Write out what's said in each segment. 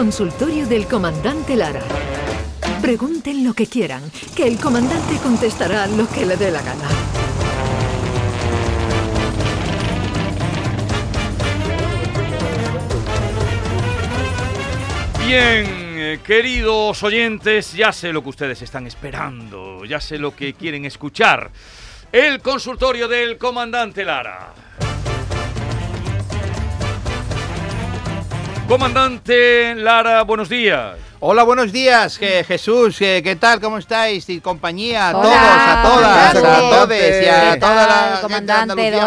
consultorio del comandante Lara. Pregunten lo que quieran, que el comandante contestará lo que le dé la gana. Bien, eh, queridos oyentes, ya sé lo que ustedes están esperando, ya sé lo que quieren escuchar. El consultorio del comandante Lara. Comandante Lara, buenos días. Hola, buenos días, Je- Jesús, eh, ¿qué tal? ¿Cómo estáis? Y compañía, a Hola, todos, a todas, a todos y a ¿Qué toda la gente de comandante? Andalucía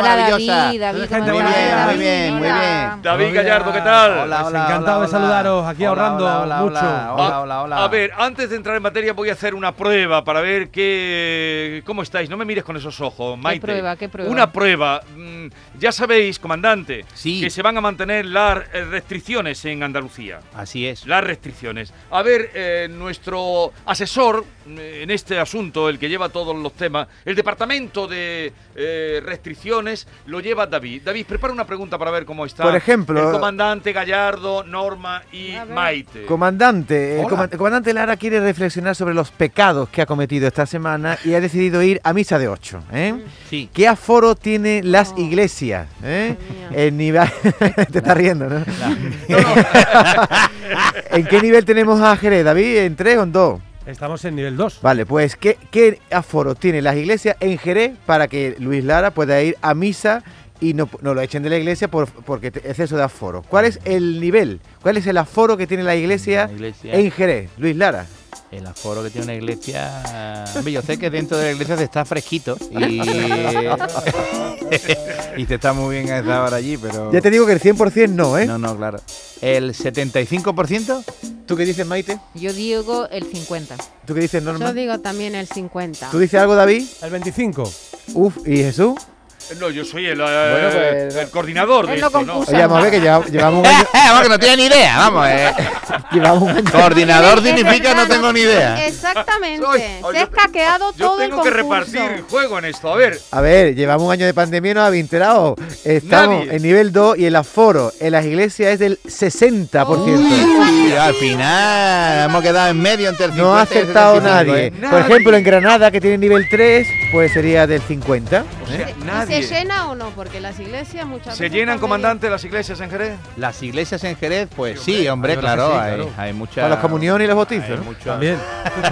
Hola. David, Muy ¿cómo bien, muy bien, muy Hola. bien. David. Gallardo, ¿qué tal? Hola, Pues hola, encantado hola, de saludaros, aquí hola, ahorrando hola, hola, mucho. Hola, hola, hola, hola. A ver, antes de entrar en materia voy a hacer una prueba para ver qué, cómo estáis. No me mires con esos ojos, Maite. prueba, qué prueba? Una prueba. Mm, Ya sabéis, comandante, Sí. que se van a mantener las restricciones en Andalucía. Así es. Las restricciones. A ver, eh, nuestro asesor en este asunto, el que lleva todos los temas, el departamento de eh, restricciones lo lleva David. David, prepara una pregunta para ver cómo está. Por ejemplo- El comandante Gallardo, Norma y. Maite. Comandante, el, comandante Lara quiere reflexionar sobre los pecados que ha cometido esta semana y ha decidido ir a misa de 8. ¿eh? Sí. ¿Qué aforo tienen las Oh. iglesias? ¿eh? El nivel... Te estás riendo, ¿no? ¿En qué nivel tenemos a Jerez, David? ¿En 3 o en 2? Estamos en nivel 2. Vale, pues ¿qué, ¿qué aforo tienen las iglesias en Jerez para que Luis Lara pueda ir a misa y no, no lo echen de la iglesia por, porque exceso de aforo? ¿Cuál es el nivel? ¿Cuál es el aforo que tiene la iglesia, La iglesia. en Jerez? Luis Lara. El aforo que tiene una iglesia. Hombre, yo sé que dentro de la iglesia se está fresquito y. y se está muy bien a esa hora allí, pero. Ya te digo que el 100% no, ¿eh? No, no, claro. ¿El 75%? ¿Tú qué dices, Maite? Yo digo el 50. ¿Tú qué dices, Norma? Yo digo también el 50. ¿Tú dices algo, David? El 25. Uf, ¿y Jesús? No, yo soy el, eh, Bueno, pues, el coordinador de esto, ¿no? confuso. Oye, vamos a ver que lleva- llevamos un año... vamos, que no tiene ni idea, vamos. Eh. llevamos un año- Coordinador significa verdad, no tengo ni idea. Exactamente. Soy- Se yo ha escaqueado Yo todo el tengo que concurso. repartir el juego en esto. A ver, A ver, llevamos un año de pandemia y no habéis enterado. Estamos Nadie. en nivel 2 y el aforo en las iglesias es del 60%. Uy, al final hemos quedado en medio entre el 50 No ha acertado 75, nadie. ¿eh? Por ejemplo, en Granada, que tiene nivel 3, pues sería del 50. o sea, ¿Y nadie. Se llena o no? Porque las iglesias muchas ¿Se veces llenan, comandante, las iglesias en Jerez? Las iglesias en Jerez, pues Sí, sí, hombre, claro, sí, hay, claro. hay mucha. Para las comuniones y los bautizos. Hay ¿no? mucho, También.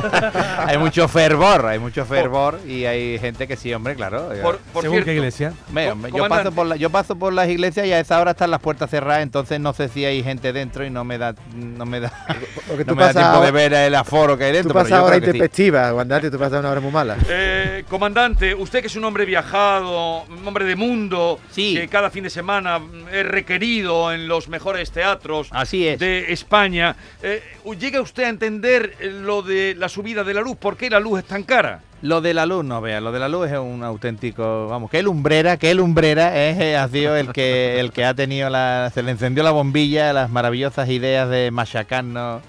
hay mucho fervor, hay mucho fervor y hay gente que sí, hombre, claro. Por, por Según cierto, qué iglesia. Co- yo, comandante. paso por la- yo paso por las iglesias y a esa hora están las puertas cerradas, entonces no sé si hay gente dentro y no me da no me da, Porque no tú me da pasas tiempo de ahora, ver el aforo que hay tú dentro. pasas pero yo ahora creo que sí. intempestiva, Guandate, tú pasas una hora muy mala. Eh, comandante, usted que es un hombre viajado, un hombre de mundo, Sí. que cada fin de semana mm, es requerido en los mejores teatros Así es. de España, eh, ¿llega usted a entender eh, lo de la subida de la luz? ¿Por qué la luz es tan cara? Lo de la luz, no vea, lo de la luz es un auténtico, vamos, que lumbrera, que lumbrera es, eh, ha sido el que el que ha tenido la, se le encendió la bombilla, las maravillosas ideas de machacarnos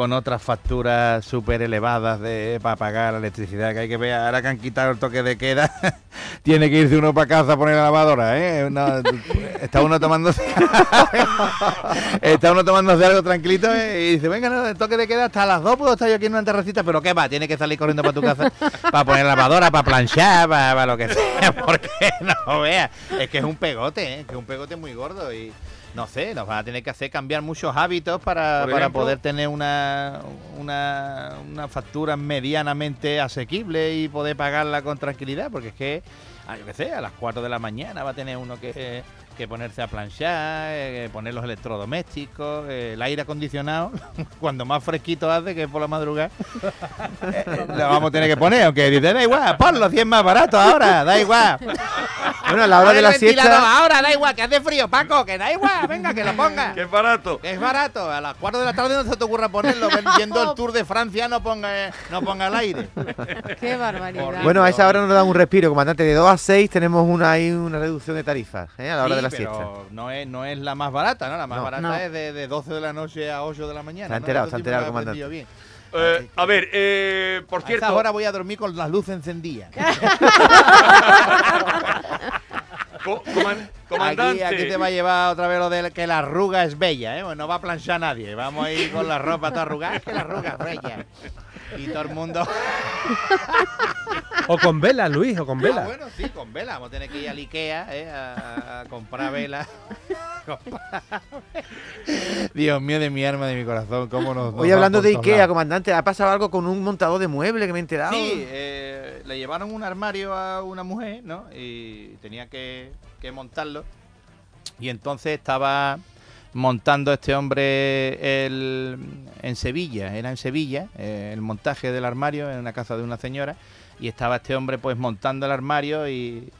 con otras facturas súper elevadas de para pagar la electricidad, que hay que ver, ahora que han quitado el toque de queda, tiene que irse uno para casa a poner la lavadora, ¿eh? Está uno tomándose está uno tomándose algo tranquilito ¿eh? y dice, venga, no, el toque de queda hasta las 2 puedo estar yo aquí en una terracita, pero ¿qué va? Tiene que salir corriendo para tu casa para poner la lavadora, para planchar, para, lo que sea, porque no veas, es que es un pegote, ¿eh? que es un pegote muy gordo y no sé, nos van a tener que hacer cambiar muchos hábitos para, para ejemplo. poder tener una, una, una factura medianamente asequible y poder pagarla con tranquilidad, porque es que, ah, yo qué sé, a las 4 de la mañana va a tener uno que, que ponerse a planchar, eh, poner los electrodomésticos, eh, el aire acondicionado, cuando más fresquito hace, que es por la madrugada, eh, lo vamos a tener que poner, aunque dice, da igual, ponlo, si es más barato ahora, da igual. Bueno, a la hora de la siesta... Ahora da igual, que hace frío, Paco, que da igual, venga, que lo ponga. ¡Qué barato! Que es barato, a las 4 de la tarde no se te ocurra ponerlo, ven- yendo el Tour de Francia no ponga, no ponga el aire. Qué barbaridad. Bueno, a esa hora nos da un respiro, comandante. De 2 a 6 tenemos una, ahí una reducción de tarifas ¿eh? a la hora Sí, de la pero siesta. No es, no es la más barata, ¿no? La más No. barata No. es de, de 12 de la noche a 8 de la mañana. Está ¿no? enterado, me lo enterado, aprendido bien. Eh, a ver, eh, por A cierto, esa hora voy a dormir con las luces encendidas. Co- coman- comandante. Aquí, aquí te va a llevar otra vez lo de que la arruga es bella, ¿eh? Pues no va a planchar nadie. Vamos a ir con la ropa toda arrugada. Es que la arruga es bella. Y todo el mundo. O con vela, Luis, o con Ah, vela. bueno, sí, con vela. Vamos a tener que ir al Ikea ¿eh? a, a comprar vela. Dios mío, de mi alma, de mi corazón, cómo nos. Hoy hablando de Ikea, lados. comandante, ¿ha pasado algo con un montador de muebles que me he enterado? Sí, eh, le llevaron un armario a una mujer, ¿no? Y tenía que, que montarlo. Y entonces estaba montando este hombre el- en Sevilla, era en Sevilla, eh, el montaje del armario en una casa de una señora. Y estaba este hombre pues montando el armario y,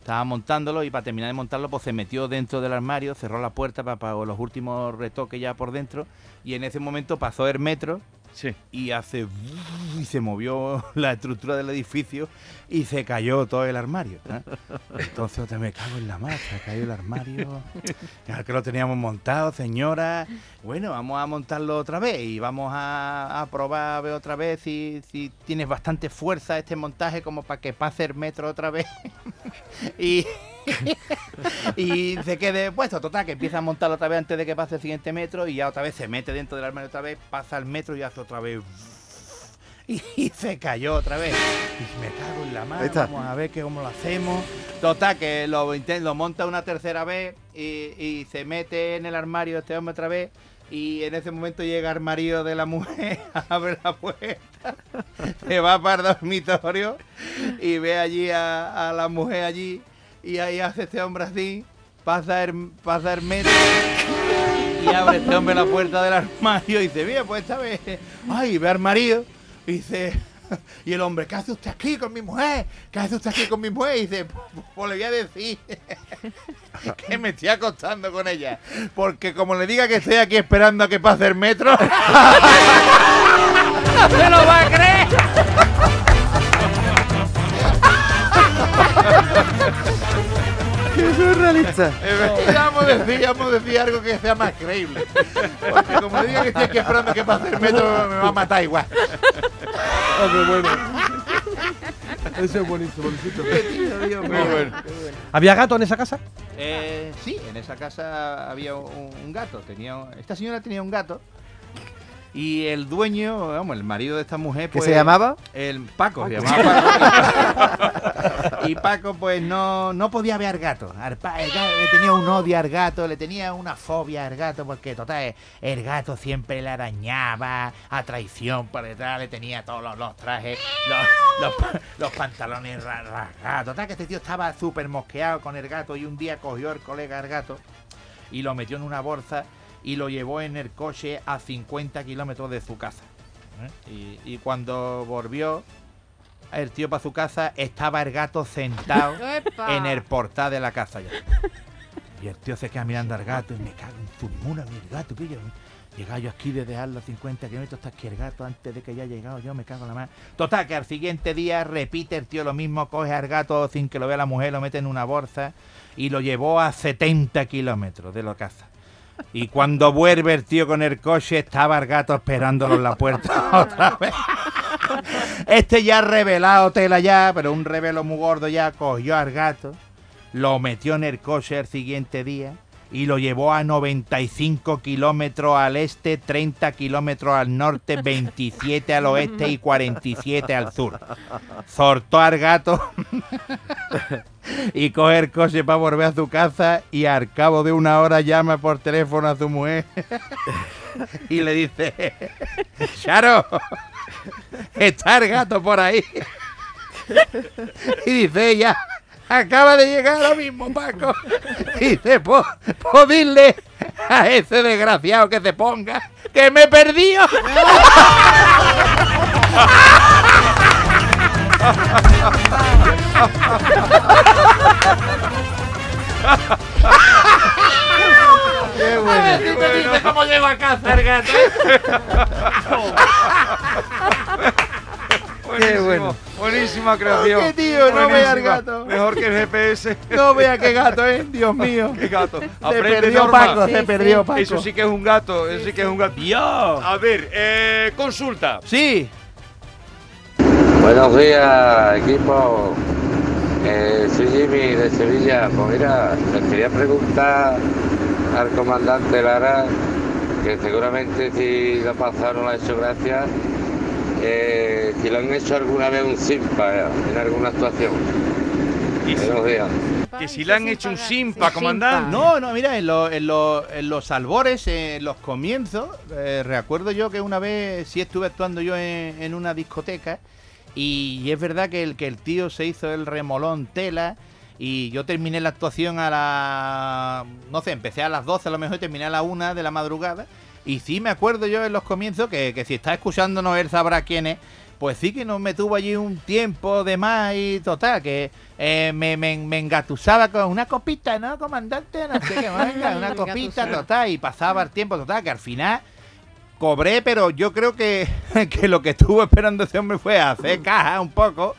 estaba montándolo y para terminar de montarlo pues se metió dentro del armario, cerró la puerta para, para los últimos retoques ya por dentro y en ese momento pasó el metro Y hace y se movió la estructura del edificio y se cayó todo el armario. ¿eh? Entonces me cago en la ha caído el armario. Ya que lo teníamos montado, señora. Bueno, vamos a montarlo otra vez y vamos a, a probar a ver otra vez si, si tienes bastante fuerza este montaje como para que pase el metro otra vez. y, y se quede puesto. Total, que empieza a montarlo otra vez antes de que pase el siguiente metro y ya otra vez se mete dentro del armario otra vez, pasa el metro y hace otra vez. Y, se cayó otra vez. Y me cago en la mano. Vamos a ver que cómo lo hacemos. Total, que lo, lo monta una tercera vez y, y se mete en el armario este hombre otra vez. Y en ese momento llega el marido de la mujer, abre la puerta, se va para el dormitorio y ve allí a, a la mujer allí. Y ahí hace este hombre así, pasa el, pasa el metro y abre este hombre la puerta del armario y dice, bien, pues esta vez, ay, ve al marido y dice, y el hombre, ¿qué hace usted aquí con mi mujer? ¿Qué hace usted aquí con mi mujer? Y dice, pues, pues le voy a decir que me estoy acostando con ella, porque como le diga que estoy aquí esperando a que pase el metro, no se lo va a creer. ¡Qué surrealista! Ya vamos a decir, vamos a decir algo que sea más creíble. Porque como le diga que estoy aquí esperando que pase el metro, me va a matar igual. Qué bueno. Ese es buenísimo, Luisito. Muy bueno. ¿Había gato en esa casa? Eh, sí, en esa casa había un, un gato. Tenía, esta señora tenía un gato. Y el dueño, vamos, el marido de esta mujer, ¿Qué pues. se llamaba? El Paco, se llamaba Paco. y Paco, pues no, no podía ver gato. Al gato le tenía un odio al gato, le tenía una fobia al gato, porque total, el gato siempre le arañaba a traición por detrás, le tenía todos los, trajes, los, los pa- los pantalones ra- rasgados. Total, que este tío estaba súper mosqueado con el gato y un día cogió el colega al gato y lo metió en una bolsa y lo llevó en el coche a 50 kilómetros de su casa. ¿eh? Y cuando volvió el tío para su casa, estaba el gato sentado ¡Epa! en el portal de la casa ya. Y el tío se queda mirando al gato y me cago en tu mula, mi gato, que yo. Llegaba yo aquí de dejarlo a 50 kilómetros hasta que el gato, antes de que haya llegado yo, me cago en la mano. Total, que al siguiente día repite el tío lo mismo, coge al gato sin que lo vea la mujer, lo mete en una bolsa y lo llevó a 70 kilómetros de la casa. Y cuando vuelve el tío con el coche, estaba el gato esperándolo en la puerta otra vez. Este ya revelado tela ya, pero un revelo muy gordo ya, cogió al gato, lo metió en el coche el siguiente día y lo llevó a 95 kilómetros al este, 30 kilómetros al norte, 27 al oeste y 47 al sur. Sortó al gato y coge el coche para volver a su casa y al cabo de una hora llama por teléfono a su mujer y le dice, Charo, está el gato por ahí. Y dice ella, acaba de llegar ahora mismo Paco. Y dice, pues, pues dile a ese desgraciado que se ponga que me he perdido. ¡Qué A bueno! ver si te dice cómo llego a casa el gato. Buenísimo, bueno. Buenísima creación. Qué tío, no vea Buenísima. gato. Mejor que el GPS. No vea qué gato, eh, Dios mío. Qué gato. Se Aprende, perdió Norma. Paco, se Sí, perdió sí. Paco. Eso sí que es un gato, eso sí que es un gato. Dios. A ver, eh, consulta. Sí. Buenos días, equipo. Eh, soy Jimmy de Sevilla. Pues mira, les quería preguntar al comandante Lara, que seguramente si lo pasaron la ha hecho gracia, eh, si lo han hecho alguna vez un simpa eh, en alguna actuación. Y Buenos días. que si le han hecho un simpa, Sí, comandante. No, no, mira, en, lo- en lo- en los albores, en los comienzos, eh, recuerdo yo que una vez sí estuve actuando yo en, en una discoteca y, es verdad que el, que el tío se hizo el remolón tela y yo terminé la actuación a la... no sé, empecé a las 12 a lo mejor y terminé a la 1 de la madrugada y sí me acuerdo yo en los comienzos que, que si está escuchándonos él sabrá quién es. Pues sí que nos me tuvo allí un tiempo de más y total, que eh, me, me, me engatusaba con una copita, ¿no, comandante? No sé qué, venga, una copita, total, y pasaba el tiempo, total, que al final cobré, pero yo creo que, que lo que estuvo esperando ese hombre fue hacer caja un poco,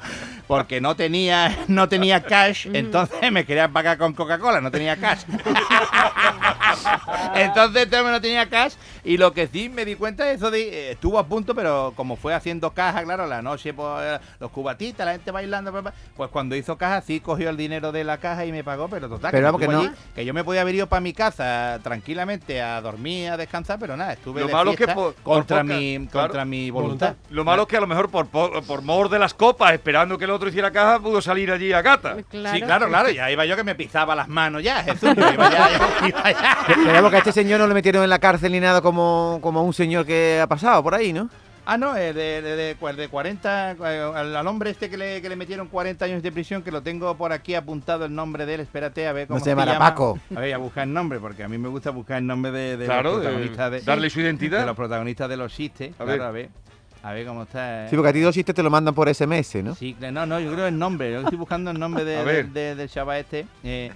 porque no tenía, no tenía cash, entonces me quería pagar con Coca-Cola, no tenía cash. Entonces hombre no tenía cash y lo que sí me di cuenta de eso de, eh, estuvo a punto, pero como fue haciendo caja, claro, la noche pues, los cubatitas, la gente bailando, pues cuando hizo caja sí cogió el dinero de la caja y me pagó, pero total, Pero que, vamos, me que tuvo no- allí, que yo me podía haber ido para mi casa tranquilamente a dormir, a descansar, pero nada, estuve Lo de malo que por contra poca- mi claro, contra mi voluntad. Lo malo es que a lo mejor por, por, por mor de las copas, esperando que el otro hiciera caja, pudo salir allí a gata. Claro. Sí, claro, claro, ya iba yo que me pisaba las manos ya, Jesús, iba ya, ya, iba ya. Pero vamos, que a este señor no le metieron en la cárcel ni nada como, como un señor que ha pasado por ahí, ¿no? Ah, no, eh, de, de, de, de 40, eh, al, al hombre este que le, que le metieron 40 años de prisión, que lo tengo por aquí apuntado el nombre de él, espérate a ver cómo No se llama. Paco. A ver, a buscar el nombre, porque a mí me gusta buscar el nombre de, de Claro, los de- protagonistas de, darle su identidad. de los protagonistas de los chistes. A claro, ver. a ver. A ver cómo está. eh. Sí, porque a ti dos chistes te lo mandan por SMS, ¿no? Sí, no, no, yo creo el nombre. Yo estoy buscando el nombre de, A de- ver. de- del chaval este. eh,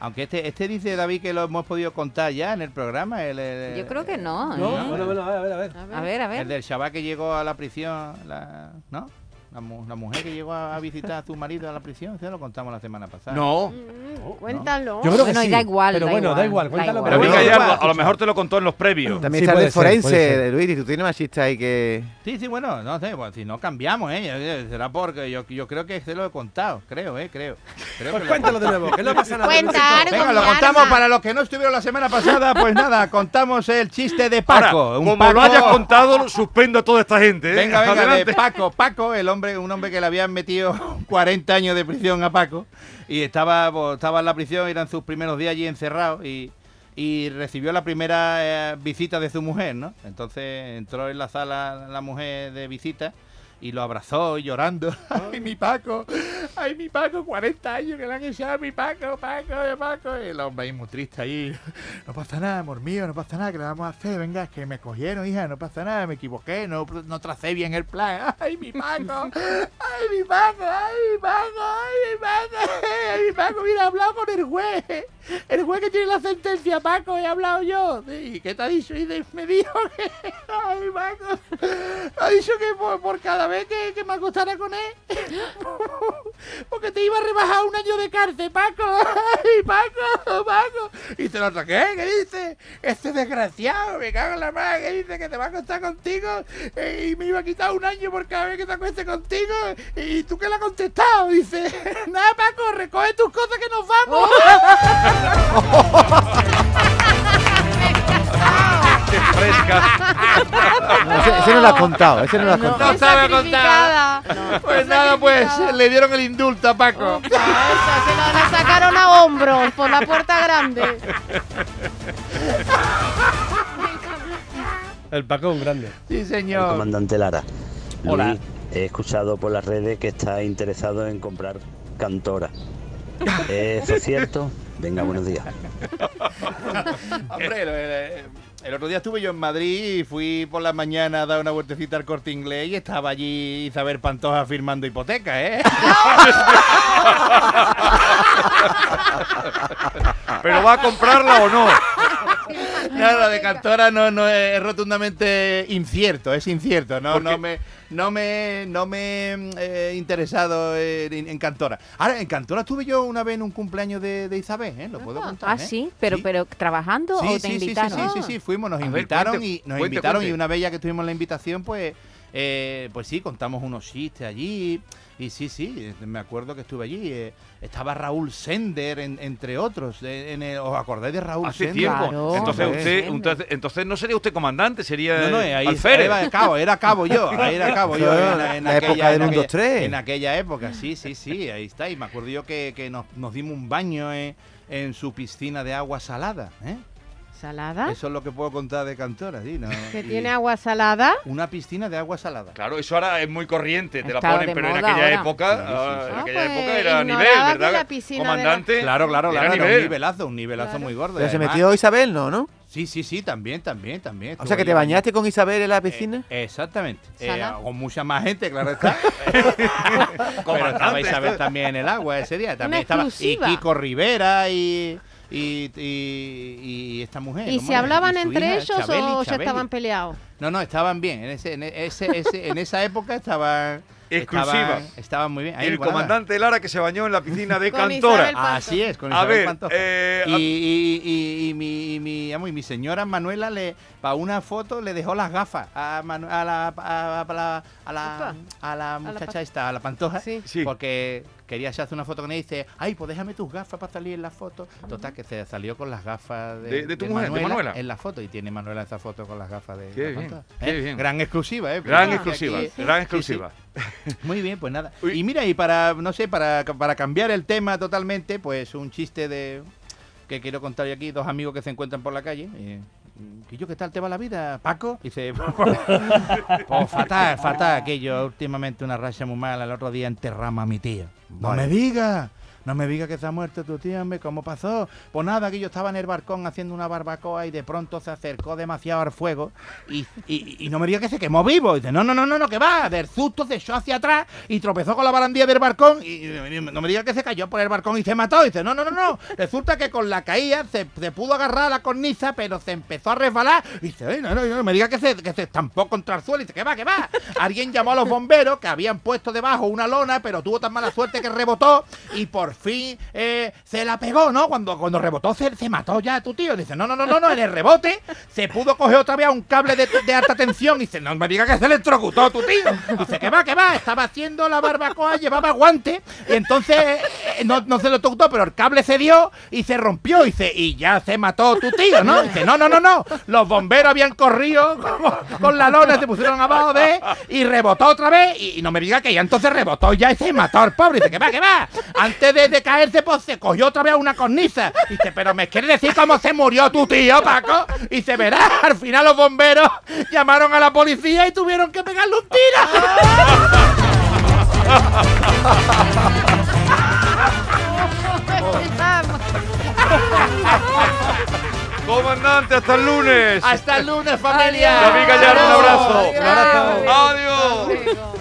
aunque este, este dice David que lo hemos podido contar ya en el programa. El, el- Yo creo que no. No, ¿eh? bueno, bueno, a ver, a ver, a ver. A ver, a El del chaval que llegó a la prisión, la, ¿no? La, mu- la mujer que llegó a visitar a su marido a la prisión, ya lo contamos la semana pasada. No. Mm, Cuéntalo. Yo creo Bueno, que y sí. da igual, Pero da bueno, da igual, cuéntalo. Pero Bueno, igual. a lo mejor te lo contó en los previos. También Sí, está de forense, ser. de Luis, y tú tienes más chistes ahí que... Sí, sí, bueno, no sé, pues si no cambiamos, ¿eh? Será porque yo, yo creo que se lo he contado, creo, ¿eh? Creo. Creo Pues que lo- cuéntalo de nuevo, que no pasa nada. Cuenta, algo, Venga, lo contamos para los que no estuvieron la semana pasada, pues nada, contamos el chiste de Paco. Ahora, un como Paco- lo hayas contado, suspendo a toda esta gente. ¿eh? Venga, venga, de. Paco, Paco, el hombre, un hombre que le habían metido 40 años de prisión a Paco y estaba, pues, estaba en la prisión, eran sus primeros días allí encerrado y, y recibió la primera eh, visita de su mujer, ¿no? Entonces entró en la sala la mujer de visita y lo abrazó llorando. ¡Ay, mi Paco! ¡Ay, mi Paco! 40 años que le han echado a mi Paco, Paco, Paco. Y el hombre ahí muy triste ahí. No pasa nada, amor mío, no pasa nada, ¿qué le vamos a hacer? Venga, que me cogieron, hija, no pasa nada, me equivoqué, no, no tracé bien el plan. ¡Ay, mi Paco! ¡Ay, mi Paco! ¡Ay, mi Paco! ¡Ay, mi Paco! ¡Ay, mi Paco! Mira, he hablado con el juez. El juez que tiene la sentencia, Paco, he hablado yo. ¿Y qué te ha dicho? Y me dijo que... ¡Ay, Paco! Ha dicho que por, por cada vez que, que me acostara con él, porque te iba a rebajar un año de cárcel, Paco. ¡Ay, Paco! ¡Paco! Y te lo otro, ¿qué? ¿Qué dice? Este desgraciado, me cago en la madre, que dice que te va a acostar contigo eh, y me iba a quitar un año por cada vez que te acueste contigo. ¿Y tú qué le has contestado? Dice, nada, Paco, recoge tus cosas que nos vamos. No, no lo has contado, ese no lo has No, contado. qué sabe sacrificada. Pues nada, pues le dieron el indulto a Paco. Opa, esa se la, la sacaron a hombros por la puerta grande. El Paco es un grande. Sí, El señor. comandante Lara. Hola. Luis, he escuchado por las redes que está interesado en comprar cantora. ¿Eso es cierto? Venga, buenos días. Hombre, el, otro día estuve yo en Madrid y fui por la mañana a dar una vueltecita al corte inglés y estaba allí Isabel Pantoja firmando hipoteca, ¿eh? ¿Pero va a comprarla o no? No, lo de Cantora no, no es, rotundamente incierto, es incierto. No, ¿Por no me, no me, no me he interesado en, en Cantora. Ahora, en Cantora estuve yo una vez en un cumpleaños de, de Isabel, ¿eh? Lo puedo contar. Ah, ¿eh? sí, pero, Sí. pero trabajando Sí, o te sí, sí, sí, invitaron. sí, sí, sí, fuimos, nos A ver, invitaron cuente, y nos cuente, invitaron y una vez ya que tuvimos la invitación, pues eh, pues sí, contamos unos chistes allí. Y sí, sí, me acuerdo que estuve allí. eh, estaba Raúl Sender, en- entre otros. en el- ¿Os acordáis de Raúl Hace Sender? tiempo. Claro. entonces, usted, entonces, entonces no sería usted comandante, sería No, no, ahí alférez. era cabo, era cabo yo, ahí era cabo yo. En, en la época del en 1, 2, 3. En aquella época, sí, sí, sí, ahí está. Y me acuerdo yo que, que nos, nos dimos un baño en, en su piscina de agua salada. ¿eh? ¿Salada? Eso es lo que puedo contar de Cantora. ¿Que Y tiene agua salada? Una piscina de agua salada. Claro, eso ahora es muy corriente, te la ponen, de pero en moda aquella ahora. época, Sí, sí, ah, en Ah, aquella pues, época era nivel, ignoraba que ¿verdad? la piscina de la- Comandante. Claro, claro, era claro, era nivel. un nivelazo, un nivelazo Claro. muy gordo. Pero se además- metió Isabel, ¿no? ¿no? Sí, sí, sí, también, también, también. O sea, que te bañaste con Isabel en la piscina. Eh, exactamente. Eh, con mucha más gente, claro está. Pero estaba Comandante. Isabel también en el agua ese día. También estaba y exclusiva. Kiko Rivera y, y, y- y esta mujer. ¿Y ¿cómo se hablaban Y entre hija, ellos Chabeli, o ya estaban peleados? No, no, estaban bien. En, ese, en, ese, ese- en esa época estaban. Exclusiva. Estaban, estaban muy bien. Ahí, El comandante Lara que se bañó en la piscina de Con Cantora. Así es, con A Isabel ver, Pantoja. eh, y, y- y- y mi, y mi, vamos, y mi señora Manuela le para una foto le dejó las gafas a, Manu- a la a, a la a la, a la muchacha esta, a la Pantoja, Sí. Sí. porque quería hacerse una foto con ella y dice, ay, pues déjame tus gafas para salir en la foto. Total, que se salió con las gafas de, De- de tu mujer, de Manuela. en la foto y tiene Manuela esa foto con las gafas de Qué bien, qué ¿Eh? bien. Gran exclusiva, ¿eh? Gran exclusiva, aquí- gran sí, sí. exclusiva. Muy bien, pues nada. Uy. Y mira, y para, no sé, para, para cambiar el tema totalmente, pues un chiste de que quiero contar yo aquí, dos amigos que se encuentran por la calle. eh, ¿Y yo qué tal te va la vida, Paco? Dice, pues fatal, fatal, aquello, últimamente una racha muy mala, el otro día enterramos a mi tía. No me digas, no me digas que se ha muerto tu tía, hombre, ¿cómo pasó? Pues nada, que yo estaba en el balcón haciendo una barbacoa y de pronto se acercó demasiado al fuego y, y- no me digas que se quemó vivo. Y dice, no, no, no, no, no, que va, del susto se echó hacia atrás y tropezó con la barandilla del balcón y, no me digas que se cayó por el balcón y se mató. Dice, no, no, no, no, resulta que con la caída se, se pudo agarrar a la cornisa, pero se empezó a resbalar. Y dice, "Ay, no, no, no, me digas que se, que se estampó contra el suelo. Dice, que va, que va. Alguien llamó a los bomberos que habían puesto debajo una lona, pero tuvo tan mala suerte que rebotó y por fin eh, se la pegó, ¿no? Cuando, cuando rebotó se, se mató ya tu tío. Dice, no, no, no, no, no, en el rebote se pudo coger otra vez un cable de, alta tensión. Y dice, no me diga que se electrocutó tu tío. Dice, que va, que va, estaba haciendo la barbacoa, llevaba guante y entonces eh, no, no se lo electrocutó, pero el cable se dio y se rompió. Dice, y ya se mató tu tío, ¿no? Dice, no, no, no, no, los bomberos habían corrido con, con la lona, se pusieron abajo de y rebotó otra vez. Y, y no me diga que ya entonces rebotó ya y se mató el pobre. Dice, que va, que va. Antes de, de caerse, pues se cogió otra vez una cornisa. Dice, pero me quiere decir cómo se murió tu tío, Paco. Y se verá, al final los bomberos llamaron a la policía y tuvieron que pegarle un tiro. Comandante, hasta el lunes. Hasta el lunes, familia. David Gallardo, un abrazo. Un abrazo. Adiós. Luego.